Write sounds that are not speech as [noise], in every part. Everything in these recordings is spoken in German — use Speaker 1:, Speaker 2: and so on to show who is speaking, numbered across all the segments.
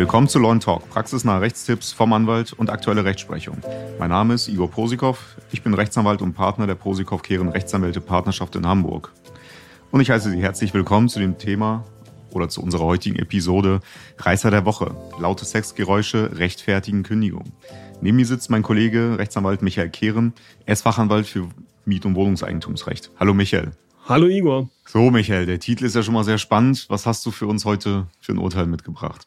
Speaker 1: Willkommen zu Law Talk, praxisnahe Rechtstipps vom Anwalt und aktuelle Rechtsprechung. Mein Name ist Igor Posikow, ich bin Rechtsanwalt und Partner der Posikow-Kehren Rechtsanwälte Partnerschaft in Hamburg. Und ich heiße Sie herzlich willkommen zu dem Thema oder zu unserer heutigen Episode Reißer der Woche. Laute Sexgeräusche rechtfertigen Kündigung. Neben mir sitzt mein Kollege Rechtsanwalt Michael Kehren. Er ist Fachanwalt für Miet- und Wohnungseigentumsrecht. Hallo Michael.
Speaker 2: Hallo Igor.
Speaker 1: So Michael, der Titel ist ja schon mal sehr spannend. Was hast du für uns heute für ein Urteil mitgebracht?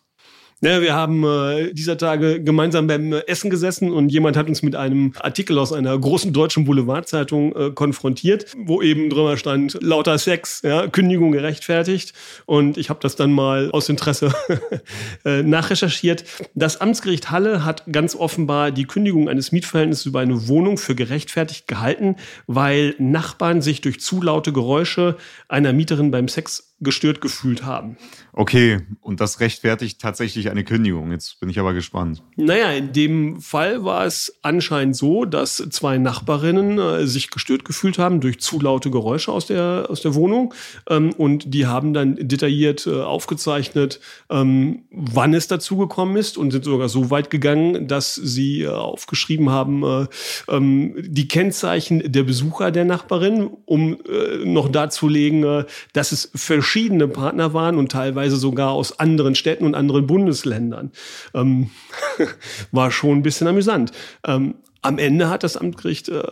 Speaker 2: Ja, wir haben äh, dieser Tage gemeinsam beim Essen gesessen und jemand hat uns mit einem Artikel aus einer großen deutschen Boulevardzeitung äh, konfrontiert, wo eben drüber stand, lauter Sex, ja, Kündigung gerechtfertigt. Und ich habe das dann mal aus Interesse [laughs] äh, nachrecherchiert. Das Amtsgericht Halle hat ganz offenbar die Kündigung eines Mietverhältnisses über eine Wohnung für gerechtfertigt gehalten, weil Nachbarn sich durch zu laute Geräusche einer Mieterin beim Sex gestört gefühlt haben.
Speaker 1: Okay, und das rechtfertigt tatsächlich eine Kündigung. Jetzt bin ich aber gespannt.
Speaker 2: Naja, in dem Fall war es anscheinend so, dass zwei Nachbarinnen äh, sich gestört gefühlt haben durch zu laute Geräusche aus der, aus der Wohnung. Ähm, und die haben dann detailliert äh, aufgezeichnet, ähm, wann es dazu gekommen ist und sind sogar so weit gegangen, dass sie äh, aufgeschrieben haben, äh, ähm, die Kennzeichen der Besucher der Nachbarin, um äh, noch darzulegen, äh, dass es verschiedene verschiedene Partner waren und teilweise sogar aus anderen Städten und anderen Bundesländern. Ähm, [laughs] war schon ein bisschen amüsant. Ähm, am Ende hat das Amtsgericht äh,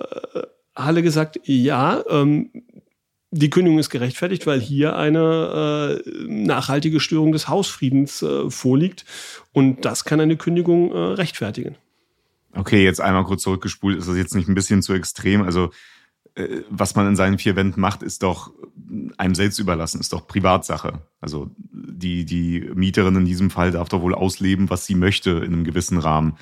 Speaker 2: Halle gesagt, ja, ähm, die Kündigung ist gerechtfertigt, weil hier eine äh, nachhaltige Störung des Hausfriedens äh, vorliegt. Und das kann eine Kündigung äh, rechtfertigen.
Speaker 1: Okay, jetzt einmal kurz zurückgespult. Ist das jetzt nicht ein bisschen zu extrem? Also was man in seinen vier Wänden macht, ist doch einem selbst überlassen, ist doch Privatsache. Also die, die Mieterin in diesem Fall darf doch wohl ausleben, was sie möchte in einem gewissen Rahmen.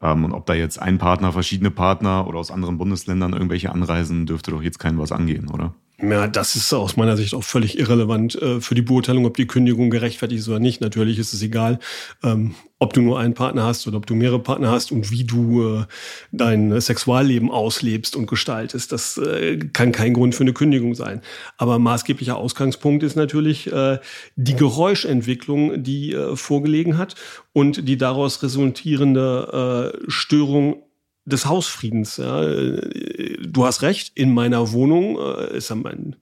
Speaker 1: Ähm, und ob da jetzt ein Partner, verschiedene Partner oder aus anderen Bundesländern irgendwelche anreisen, dürfte doch jetzt keinem was angehen, oder?
Speaker 2: Ja, das ist aus meiner Sicht auch völlig irrelevant äh, für die Beurteilung, ob die Kündigung gerechtfertigt ist oder nicht. Natürlich ist es egal, ähm, ob du nur einen Partner hast oder ob du mehrere Partner hast und wie du äh, dein Sexualleben auslebst und gestaltest. Das äh, kann kein Grund für eine Kündigung sein. Aber maßgeblicher Ausgangspunkt ist natürlich äh, die Geräuschentwicklung, die äh, vorgelegen hat und die daraus resultierende äh, Störung des Hausfriedens. Ja. Du hast recht, in meiner Wohnung äh, ist ja mein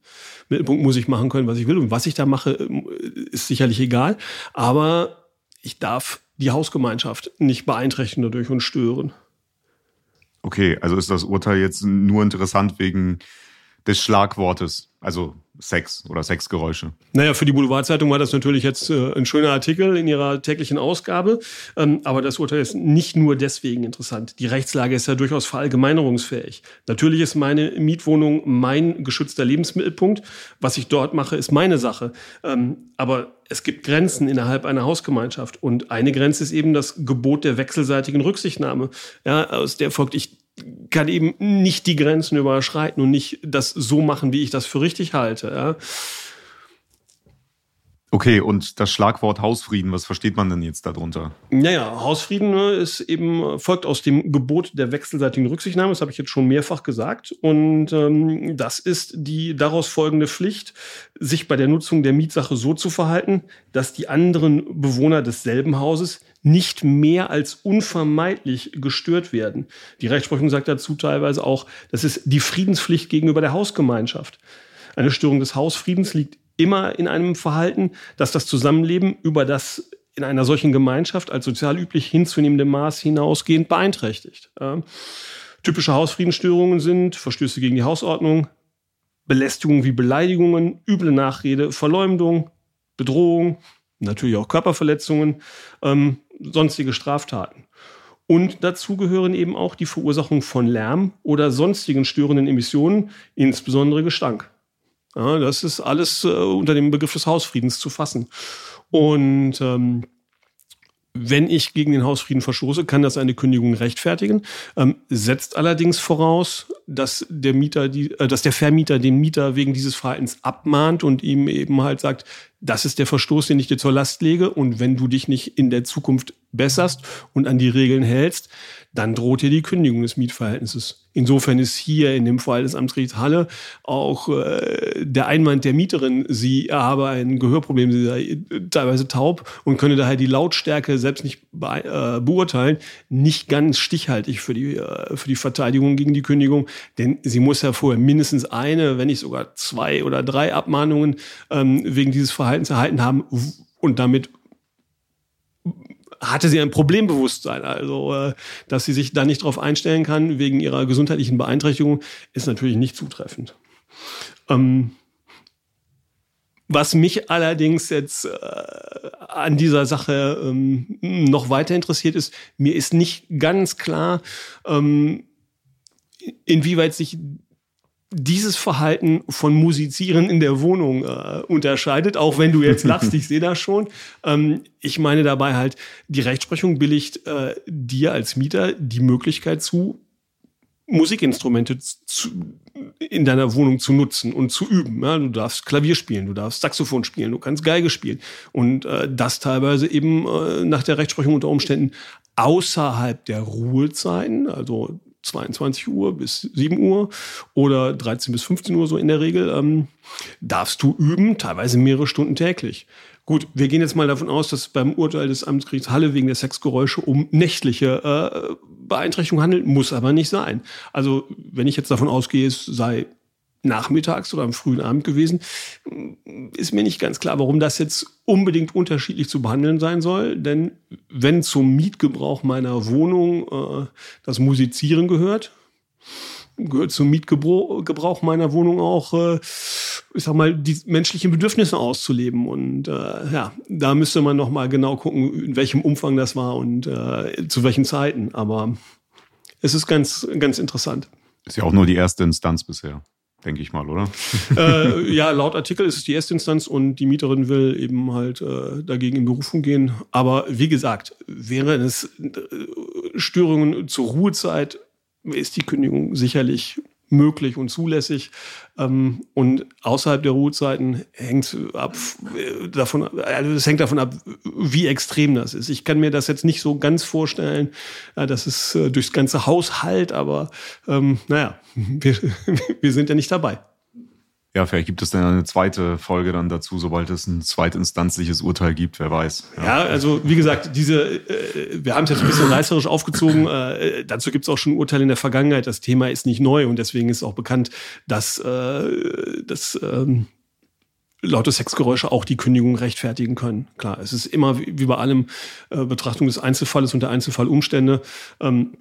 Speaker 2: Mittelpunkt, muss ich machen können, was ich will. Und was ich da mache, ist sicherlich egal. Aber ich darf die Hausgemeinschaft nicht beeinträchtigen dadurch und stören.
Speaker 1: Okay, also ist das Urteil jetzt nur interessant wegen des Schlagwortes, also Sex oder Sexgeräusche.
Speaker 2: Naja, für die Boulevardzeitung war das natürlich jetzt äh, ein schöner Artikel in ihrer täglichen Ausgabe. Ähm, aber das Urteil ist nicht nur deswegen interessant. Die Rechtslage ist ja durchaus verallgemeinerungsfähig. Natürlich ist meine Mietwohnung mein geschützter Lebensmittelpunkt. Was ich dort mache, ist meine Sache. Ähm, aber es gibt Grenzen innerhalb einer Hausgemeinschaft. Und eine Grenze ist eben das Gebot der wechselseitigen Rücksichtnahme. Ja, aus der folgt, ich kann eben nicht die Grenzen überschreiten und nicht das so machen, wie ich das für richtig halte. Ja.
Speaker 1: Okay, und das Schlagwort Hausfrieden, was versteht man denn jetzt darunter?
Speaker 2: Naja, Hausfrieden ne, ist eben, folgt aus dem Gebot der wechselseitigen Rücksichtnahme, das habe ich jetzt schon mehrfach gesagt. Und ähm, das ist die daraus folgende Pflicht, sich bei der Nutzung der Mietsache so zu verhalten, dass die anderen Bewohner desselben Hauses nicht mehr als unvermeidlich gestört werden. Die Rechtsprechung sagt dazu teilweise auch, das ist die Friedenspflicht gegenüber der Hausgemeinschaft. Eine Störung des Hausfriedens liegt immer in einem Verhalten, dass das Zusammenleben über das in einer solchen Gemeinschaft als sozial üblich hinzunehmende Maß hinausgehend beeinträchtigt. Ja. Typische Hausfriedensstörungen sind Verstöße gegen die Hausordnung, Belästigungen wie Beleidigungen, üble Nachrede, Verleumdung, Bedrohung, natürlich auch Körperverletzungen, ähm, sonstige Straftaten. Und dazu gehören eben auch die Verursachung von Lärm oder sonstigen störenden Emissionen, insbesondere Gestank. Ja, das ist alles äh, unter dem Begriff des Hausfriedens zu fassen. Und ähm, wenn ich gegen den Hausfrieden verstoße, kann das eine Kündigung rechtfertigen, ähm, setzt allerdings voraus, dass der Mieter, die, äh, dass der Vermieter den Mieter wegen dieses Verhaltens abmahnt und ihm eben halt sagt, das ist der Verstoß, den ich dir zur Last lege und wenn du dich nicht in der Zukunft besserst und an die Regeln hältst, dann droht dir die Kündigung des Mietverhältnisses. Insofern ist hier in dem Fall des Amtsgerichts Halle auch äh, der Einwand der Mieterin, sie habe ein Gehörproblem, sie sei teilweise taub und könne daher die Lautstärke selbst nicht be äh, beurteilen, nicht ganz stichhaltig für die, äh, für die Verteidigung gegen die Kündigung, denn sie muss ja vorher mindestens eine, wenn nicht sogar zwei oder drei Abmahnungen ähm, wegen dieses Verhaltens erhalten haben und damit hatte sie ein Problembewusstsein. Also, äh, dass sie sich da nicht darauf einstellen kann wegen ihrer gesundheitlichen Beeinträchtigung, ist natürlich nicht zutreffend. Ähm, was mich allerdings jetzt äh, an dieser Sache ähm, noch weiter interessiert ist, mir ist nicht ganz klar, ähm, inwieweit sich dieses Verhalten von Musizieren in der Wohnung äh, unterscheidet, auch wenn du jetzt lachst, ich sehe das schon. Ähm, ich meine dabei halt, die Rechtsprechung billigt äh, dir als Mieter die Möglichkeit zu, Musikinstrumente zu, in deiner Wohnung zu nutzen und zu üben. Ja, du darfst Klavier spielen, du darfst Saxophon spielen, du kannst Geige spielen. Und äh, das teilweise eben äh, nach der Rechtsprechung unter Umständen außerhalb der Ruhezeiten, also 22 Uhr bis 7 Uhr oder 13 bis 15 Uhr so in der Regel, ähm, darfst du üben, teilweise mehrere Stunden täglich. Gut, wir gehen jetzt mal davon aus, dass beim Urteil des Amtsgerichts Halle wegen der Sexgeräusche um nächtliche äh, Beeinträchtigung handelt, muss aber nicht sein. Also wenn ich jetzt davon ausgehe, es sei nachmittags oder am frühen Abend gewesen. Ist mir nicht ganz klar, warum das jetzt unbedingt unterschiedlich zu behandeln sein soll. Denn wenn zum Mietgebrauch meiner Wohnung äh, das Musizieren gehört, gehört zum Mietgebrauch meiner Wohnung auch, äh, ich sag mal, die menschlichen Bedürfnisse auszuleben. Und äh, ja, da müsste man noch mal genau gucken, in welchem Umfang das war und äh, zu welchen Zeiten. Aber es ist ganz, ganz interessant.
Speaker 1: Ist ja auch nur die erste Instanz bisher denke ich mal, oder? [laughs]
Speaker 2: äh, ja, laut Artikel ist es die erste Instanz und die Mieterin will eben halt äh, dagegen in Berufung gehen. Aber wie gesagt, wäre es äh, Störungen zur Ruhezeit, ist die Kündigung sicherlich möglich und zulässig. Ähm, und außerhalb der Ruhezeiten hängt ab äh, davon, also es hängt davon ab, wie extrem das ist. Ich kann mir das jetzt nicht so ganz vorstellen, äh, dass es äh, durchs ganze Haus halt, aber ähm, naja, [laughs] wir, wir sind ja nicht dabei.
Speaker 1: Ja, vielleicht gibt es dann eine zweite Folge dann dazu, sobald es ein zweitinstanzliches Urteil gibt, wer weiß.
Speaker 2: Ja, ja also wie gesagt, diese, äh, wir haben es jetzt ein bisschen reißerisch aufgezogen. Äh, dazu gibt es auch schon Urteile in der Vergangenheit. Das Thema ist nicht neu und deswegen ist auch bekannt, dass, äh, dass ähm, laute Sexgeräusche auch die Kündigung rechtfertigen können. Klar, es ist immer wie bei allem äh, Betrachtung des Einzelfalles und der Einzelfallumstände. Ähm,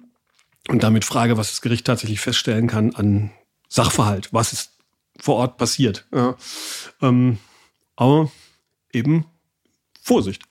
Speaker 2: und damit Frage, was das Gericht tatsächlich feststellen kann an Sachverhalt. Was ist vor Ort passiert. Ja. Ähm, aber eben Vorsicht.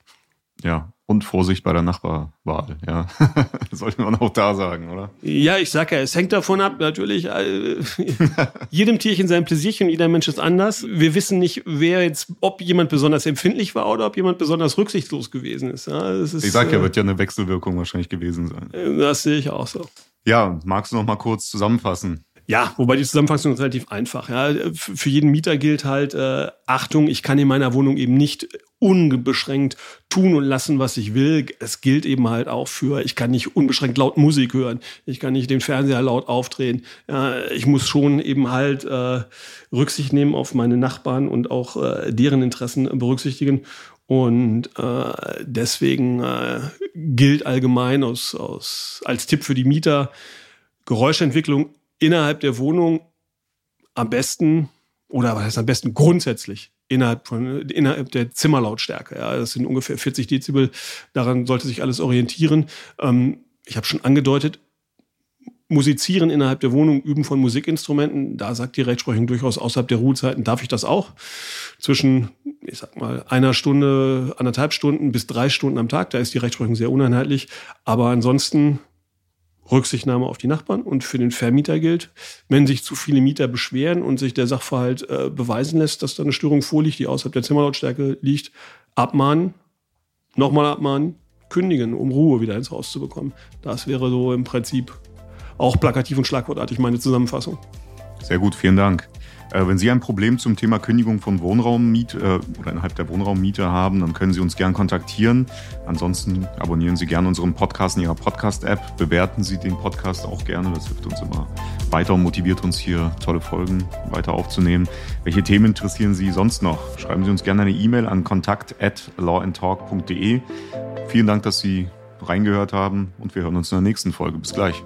Speaker 1: Ja, und Vorsicht bei der Nachbarwahl, ja. [laughs] Sollte man auch da sagen, oder?
Speaker 2: Ja, ich sag ja, es hängt davon ab, natürlich. Äh, [laughs] jedem Tierchen sein Pläsierchen, jeder Mensch ist anders. Wir wissen nicht, wer jetzt, ob jemand besonders empfindlich war oder ob jemand besonders rücksichtslos gewesen ist. Ja,
Speaker 1: ist ich sag ja, äh, wird ja eine Wechselwirkung wahrscheinlich gewesen sein.
Speaker 2: Das sehe ich auch so.
Speaker 1: Ja, magst du noch mal kurz zusammenfassen?
Speaker 2: Ja, wobei die Zusammenfassung ist relativ einfach. Ja. Für jeden Mieter gilt halt, äh, Achtung, ich kann in meiner Wohnung eben nicht unbeschränkt tun und lassen, was ich will. Es gilt eben halt auch für, ich kann nicht unbeschränkt laut Musik hören, ich kann nicht den Fernseher laut aufdrehen. Ja, ich muss schon eben halt äh, Rücksicht nehmen auf meine Nachbarn und auch äh, deren Interessen berücksichtigen. Und äh, deswegen äh, gilt allgemein aus, aus, als Tipp für die Mieter, Geräuschentwicklung innerhalb der Wohnung am besten, oder was heißt am besten, grundsätzlich innerhalb, von, innerhalb der Zimmerlautstärke. Ja, das sind ungefähr 40 Dezibel. Daran sollte sich alles orientieren. Ähm, ich habe schon angedeutet, Musizieren innerhalb der Wohnung, Üben von Musikinstrumenten, da sagt die Rechtsprechung durchaus außerhalb der Ruhezeiten, darf ich das auch. Zwischen, ich sag mal, einer Stunde, anderthalb Stunden bis drei Stunden am Tag, da ist die Rechtsprechung sehr uneinheitlich. Aber ansonsten Rücksichtnahme auf die Nachbarn und für den Vermieter gilt, wenn sich zu viele Mieter beschweren und sich der Sachverhalt äh, beweisen lässt, dass da eine Störung vorliegt, die außerhalb der Zimmerlautstärke liegt, abmahnen, nochmal abmahnen, kündigen, um Ruhe wieder ins Haus zu bekommen. Das wäre so im Prinzip auch plakativ und schlagwortartig meine Zusammenfassung.
Speaker 1: Sehr gut, vielen Dank. Äh, wenn Sie ein Problem zum Thema Kündigung von Wohnraummiet äh, oder innerhalb der Wohnraummiete haben, dann können Sie uns gern kontaktieren. Ansonsten abonnieren Sie gerne unseren Podcast in Ihrer Podcast-App, bewerten Sie den Podcast auch gerne. Das hilft uns immer weiter und motiviert uns hier tolle Folgen weiter aufzunehmen. Welche Themen interessieren Sie sonst noch? Schreiben Sie uns gerne eine E-Mail an kontakt@lawandtalk.de. Vielen Dank, dass Sie reingehört haben und wir hören uns in der nächsten Folge. Bis gleich.